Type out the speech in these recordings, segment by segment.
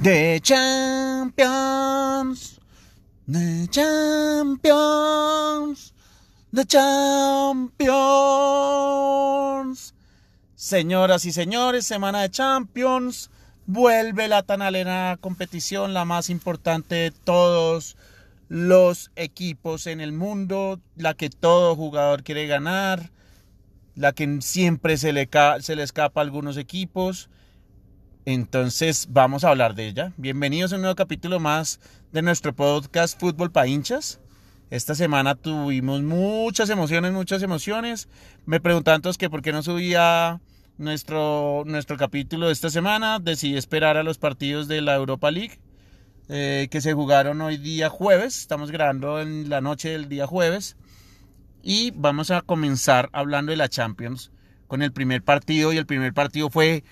The Champions, The Champions, The Champions. Señoras y señores, semana de Champions. Vuelve la tan competición, la más importante de todos los equipos en el mundo, la que todo jugador quiere ganar, la que siempre se le, se le escapa a algunos equipos. Entonces vamos a hablar de ella. Bienvenidos a un nuevo capítulo más de nuestro podcast Fútbol para hinchas. Esta semana tuvimos muchas emociones, muchas emociones. Me preguntaban todos que por qué no subía nuestro, nuestro capítulo esta semana. Decidí esperar a los partidos de la Europa League eh, que se jugaron hoy día jueves. Estamos grabando en la noche del día jueves. Y vamos a comenzar hablando de la Champions con el primer partido. Y el primer partido fue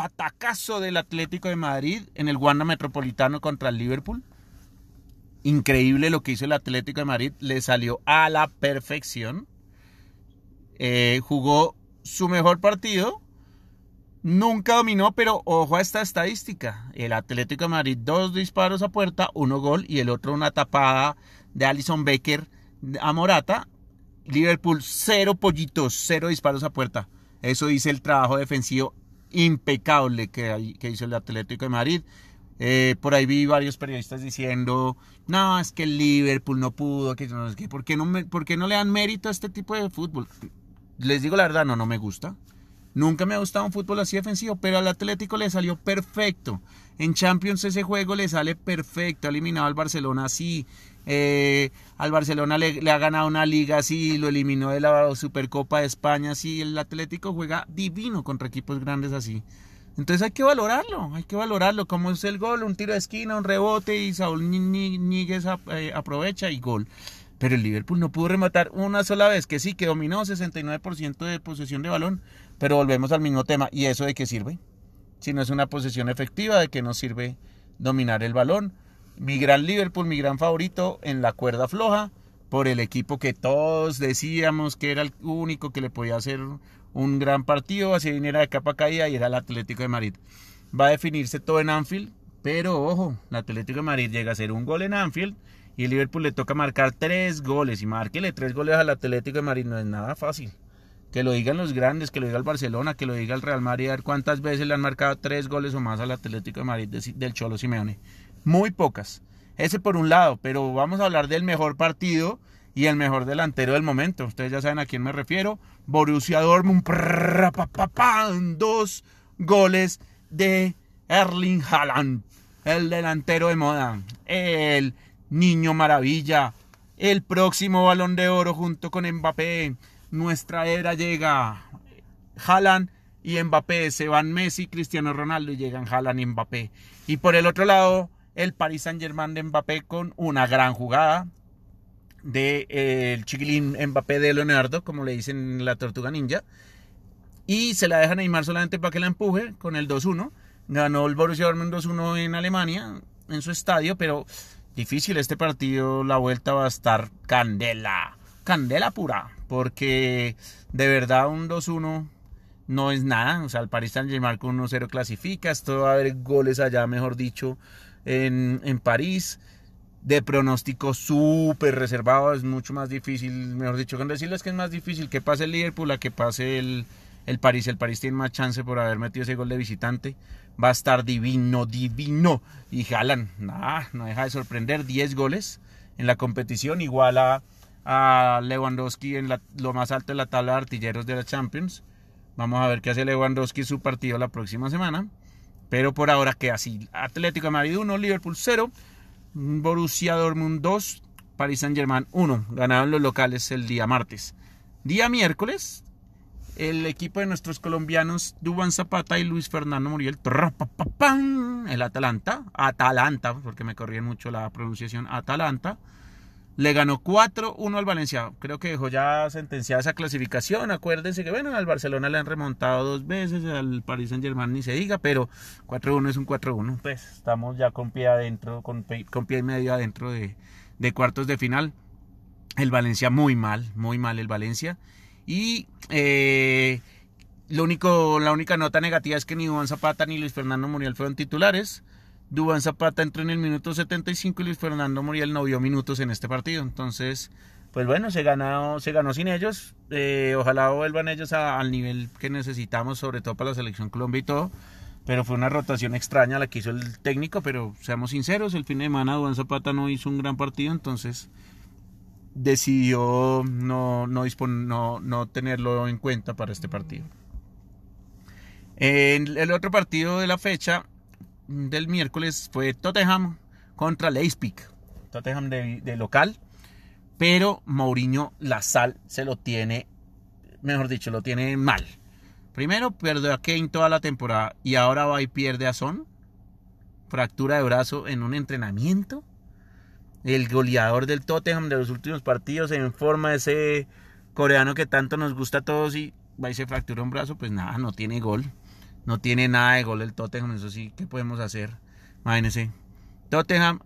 atacazo del Atlético de Madrid en el Wanda Metropolitano contra el Liverpool. Increíble lo que hizo el Atlético de Madrid, le salió a la perfección. Eh, jugó su mejor partido, nunca dominó, pero ojo a esta estadística. El Atlético de Madrid, dos disparos a puerta, uno gol y el otro una tapada de Alison Becker a Morata. Liverpool, cero pollitos, cero disparos a puerta. Eso dice el trabajo defensivo impecable que, hizo el Atlético de Madrid. Eh, por ahí vi varios periodistas diciendo, no, es que el Liverpool no pudo, que no, es que, ¿por, qué no ¿por qué no le dan mérito a este tipo de fútbol? Les digo la verdad, no, no me gusta. Nunca me ha gustado un fútbol así defensivo, pero al Atlético le salió perfecto. En Champions ese juego le sale perfecto. Ha eliminado al Barcelona así. Eh, al Barcelona le, ha ganado una liga así, lo eliminó de la Supercopa de España así. El Atlético juega divino contra equipos grandes así. Entonces hay que valorarlo, hay que valorarlo. Como es el gol, un tiro de esquina, un rebote y Saúl Níguez eh, aprovecha y gol. Pero el Liverpool no pudo rematar una sola vez, que sí, que dominó 69% de posesión de balón, pero volvemos al mismo tema. ¿Y eso de qué sirve? Si no es una posesión efectiva, ¿de qué nos sirve dominar el balón? Mi gran Liverpool, mi gran favorito en la cuerda floja, por el equipo que todos decíamos que era el único que le podía hacer un gran partido, así viniera de capa caída y era el Atlético de Madrid. Va a definirse todo en Anfield, pero ojo, el Atlético de Madrid llega a hacer un gol en Anfield y el Liverpool le toca marcar tres goles y márquele tres goles al Atlético de Madrid no es nada fácil. Que lo digan los grandes, que lo diga el Barcelona, que lo diga el Real Madrid, a ver cuántas veces le han marcado tres goles o más al Atlético de Madrid del Cholo Simeone. Muy pocas. Ese por un lado, pero vamos a hablar del mejor partido y el mejor delantero del momento. Ustedes ya saben a quién me refiero. Borussia Dortmund, dos goles de Erling Haaland, el delantero de moda, el niño maravilla, el próximo balón de oro junto con Mbappé nuestra era llega Haaland y Mbappé, se van Messi, Cristiano Ronaldo y llegan Haaland y Mbappé. Y por el otro lado, el Paris Saint Germain de Mbappé con una gran jugada de eh, el chiquilín Mbappé de Leonardo, como le dicen la tortuga ninja. Y se la deja Neymar solamente para que la empuje con el 2-1. Ganó el Borussia Dortmund 2-1 en Alemania, en su estadio, pero difícil este partido, la vuelta va a estar candela candela pura, porque de verdad un 2-1 no es nada. O sea, el Paris Saint-Germain con 1-0 clasifica. Esto va a haber goles allá, mejor dicho, en, en París. De pronóstico súper reservado, es mucho más difícil, mejor dicho, con decirles que es más difícil que pase el Liverpool a que pase el, el París. El París tiene más chance por haber metido ese gol de visitante. Va a estar divino, divino. Y jalan, nada, no deja de sorprender. 10 goles en la competición, igual a a Lewandowski en lo más alto de la tabla de artilleros de la Champions. Vamos a ver qué hace Lewandowski su partido la próxima semana. Pero por ahora queda así. Atlético de Madrid 1, Liverpool 0, Borussia Dortmund 2, Paris Saint Germain 1. Ganaron los locales el día martes. Día miércoles, el equipo de nuestros colombianos Duban Zapata y Luis Fernando Muriel, el Atalanta, Atalanta, porque me corrían mucho la pronunciación, Atalanta, le ganó 4-1 al Valencia. Creo que dejó ya sentenciada esa clasificación. Acuérdense que, bueno, al Barcelona le han remontado dos veces, al Paris Saint Germain ni se diga, pero 4-1 es un 4-1. Pues estamos ya con pie adentro, con, pie y medio adentro de, de cuartos de final. El Valencia muy mal, muy mal el Valencia. Y eh, lo único, la única nota negativa es que ni Dubán Zapata ni Luis Fernando Muriel fueron titulares. Dubán Zapata entró en el minuto 75 y Luis Fernando Muriel no vio minutos en este partido. Entonces, pues bueno, se ganó, se ganó sin ellos. Eh, ojalá vuelvan ellos al nivel que necesitamos, sobre todo para la selección Colombia y todo. Pero fue una rotación extraña la que hizo el técnico, pero seamos sinceros, el fin de semana Dubán Zapata no hizo un gran partido, entonces decidió no, no, no, tenerlo en cuenta para este partido. el otro partido de la fecha del miércoles fue Tottenham contra Leipzig. Tottenham de, local. Pero Mourinho la sal se lo tiene, mejor dicho, lo tiene mal. Primero perdió a Kane toda la temporada y ahora va y pierde a Son. Fractura de brazo en un entrenamiento el goleador del Tottenham de los últimos partidos en forma ese coreano que tanto nos gusta a todos y va y se fractura un brazo, pues nada, no tiene gol. No tiene nada de gol el Tottenham, eso sí, ¿qué podemos hacer? Imagínense. Tottenham,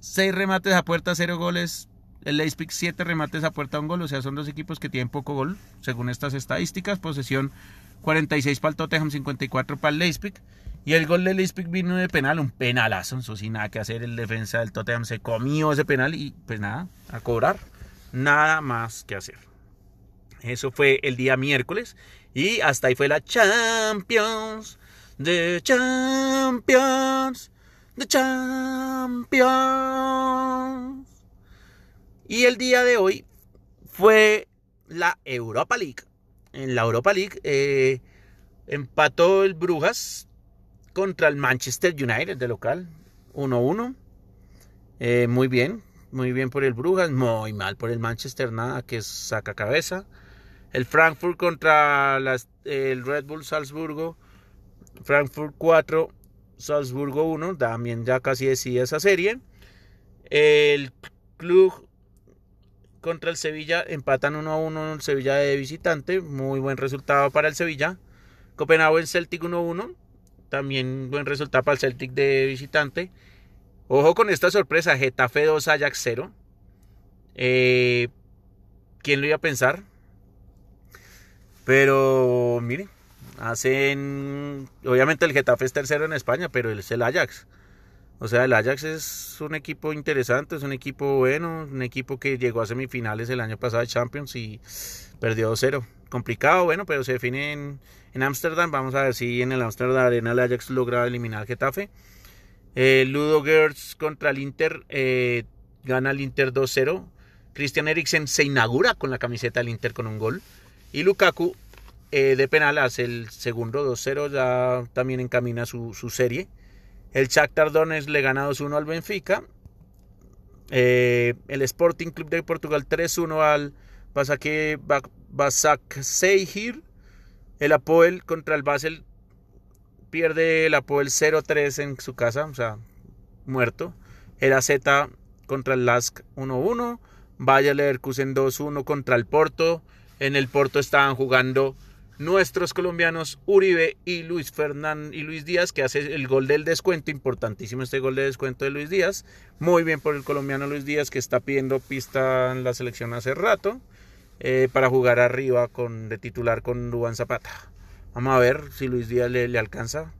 6 remates a puerta, 0 goles. El Leipzig, 7 remates a puerta, un gol. O sea, son dos equipos que tienen poco gol, según estas estadísticas. Posesión 46 para el Tottenham, 54 para el Leipzig. Y el gol de Leipzig vino de penal, un penalazo, eso sin nada que hacer. El defensa del Tottenham se comió ese penal y pues nada, a cobrar. Nada más que hacer. Eso fue el día miércoles. Y hasta ahí fue la Champions. The Champions. The Champions. Y el día de hoy fue la Europa League. En la Europa League eh, empató el Brujas contra el Manchester United de local. 1-1. Eh, muy bien, muy bien por el Brujas, muy mal por el Manchester, nada que saca cabeza. El Frankfurt contra el Red Bull Salzburgo. Frankfurt 4, Salzburgo 1. También ya casi decía esa serie. El Club contra el Sevilla empatan 1 a 1 el Sevilla de visitante. Muy buen resultado para el Sevilla. Copenhagen Celtic 1 1. También buen resultado para el Celtic de visitante. Ojo con esta sorpresa, Getafe 2, Ajax 0. Eh, ¿Quién lo iba a pensar? Pero mire, hacen... Obviamente el Getafe es tercero en España, pero es el Ajax. O sea, el Ajax es un equipo interesante, es un equipo bueno, un equipo que llegó a semifinales el año pasado de Champions y perdió 2-0. Complicado, bueno, pero se define en Ámsterdam. Vamos a ver si en el Amsterdam Arena el Ajax logra eliminar al Getafe. Eh, Ludo Gertz contra el Inter, eh, gana el Inter 2-0. Christian Eriksen se inaugura con la camiseta del Inter con un gol. Y Lukaku eh, de penal hace el segundo 2-0, ya también encamina su, su serie. El Shakhtar Donetsk le gana 2-1 al Benfica. El Sporting Club de Portugal 3-1 al Basak Seihir. El Apoel contra el Basel pierde el Apoel 0-3 en su casa, o sea, muerto. El AZ contra el Lask 1-1. Bayer Leverkusen 2-1 contra el Porto. En el Porto estaban jugando nuestros colombianos Uribe y Luis Fernán y Luis Díaz, que hace el gol del descuento, importantísimo este gol de descuento de Luis Díaz. Muy bien por el colombiano Luis Díaz, que está pidiendo pista en la selección hace rato, eh, para jugar arriba con, de titular con Dubán Zapata. Vamos a ver si Luis Díaz le, alcanza.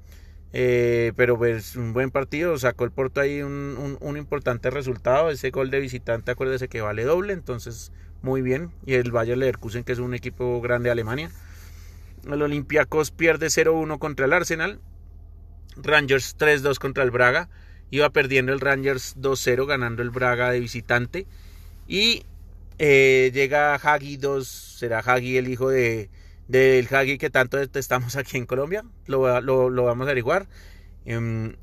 Eh, pero pues un buen partido, sacó el Porto ahí un, un importante resultado. Ese gol de visitante, acuérdese que vale doble, entonces muy bien. Y el Bayer Leverkusen, que es un equipo grande de Alemania el Olympiacos pierde 0-1 contra el Arsenal. Rangers 3-2 contra el Braga. Iba perdiendo el Rangers 2-0, ganando el Braga de visitante. Y eh, llega Hagi 2. Será Hagi el hijo de, del Hagi que tanto detestamos aquí en Colombia. Lo, vamos a averiguar. En,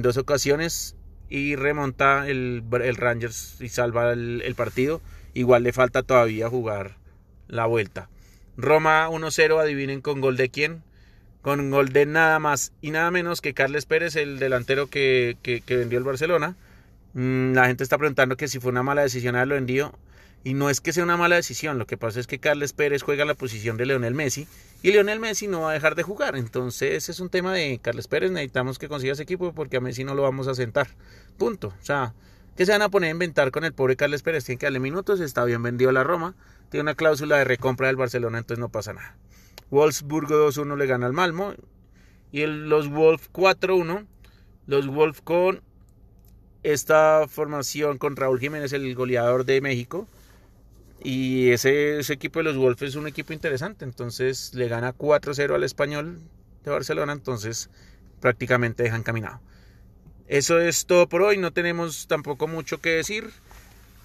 dos ocasiones. Y remonta el, Rangers y salva el partido. Igual le falta todavía jugar la vuelta. Roma 1-0, adivinen con gol de quién. Con gol de nada más y nada menos que Carles Pérez, el delantero que, vendió el Barcelona. Mm, la gente está preguntando que si fue una mala decisión haberlo vendido. Y no es que sea una mala decisión, lo que pasa es que Carles Pérez juega la posición de Leonel Messi y Leonel Messi no va a dejar de jugar. Entonces es un tema de Carles Pérez, necesitamos que consiga ese equipo porque a Messi no lo vamos a sentar. Punto. O sea, ¿Qué se van a poner a inventar con el pobre Carles Pérez? Tiene que darle minutos, está bien vendido la Roma, tiene una cláusula de recompra del Barcelona, entonces no pasa nada. Wolfsburgo 2-1 le gana al Malmo y los Wolf 4-1, los Wolf con esta formación con Raúl Jiménez, el goleador de México. Y ese, equipo de los Wolves es un equipo interesante. Entonces le gana 4-0 al español de Barcelona. Entonces prácticamente dejan caminado. Eso es todo por hoy. No tenemos tampoco mucho que decir.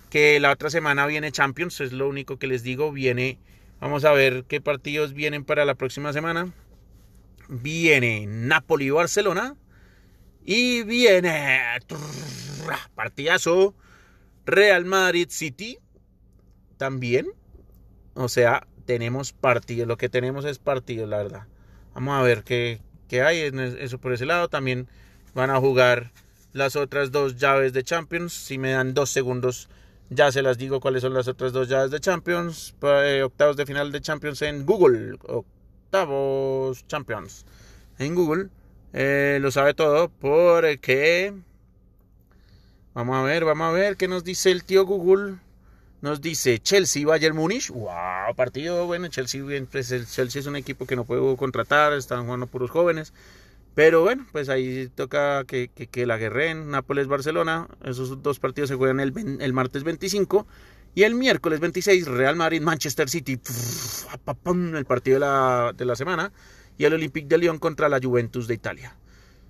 Que la otra semana viene Champions. Es lo único que les digo. Viene. Vamos a ver qué partidos vienen para la próxima semana. Viene Napoli-Barcelona. Y viene partidazo Real Madrid City también. O sea, tenemos partido. Lo que tenemos es partido, la verdad. Vamos a ver qué, qué hay. Eso por ese lado. También van a jugar las otras dos llaves de Champions. Si me dan dos segundos, ya se las digo cuáles son las otras dos llaves de Champions. Eh, octavos de final de Champions en Google. Octavos Champions en Google. Eh, lo sabe todo porque... Vamos a ver, vamos a ver qué nos dice el tío Google. Nos dice Chelsea, Bayern Múnich. ¡Wow! Partido bueno. Chelsea, pues el Chelsea es un equipo que no puedo contratar. Están jugando puros jóvenes. Pero bueno, pues ahí toca que, que, la guerren. Nápoles, Barcelona. Esos dos partidos se juegan el, el martes 25. Y el miércoles 26, Real Madrid, Manchester City. El partido de la, de la semana y el Olympique de Lyon contra la Juventus de Italia.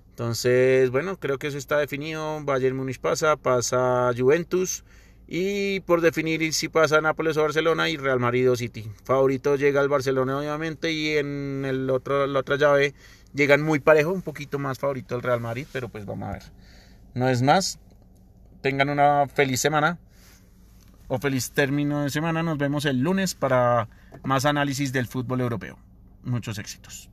Entonces, bueno, creo que eso está definido. Bayern Múnich pasa, pasa Juventus y por definir si pasa Nápoles o Barcelona y Real Madrid o City. Favorito llega al Barcelona obviamente y en el otro, la otra llave llegan muy parejo, un poquito más favorito el Real Madrid, pero pues vamos a ver. No es más. Tengan una feliz semana o feliz término de semana. Nos vemos el lunes para más análisis del fútbol europeo. Muchos éxitos.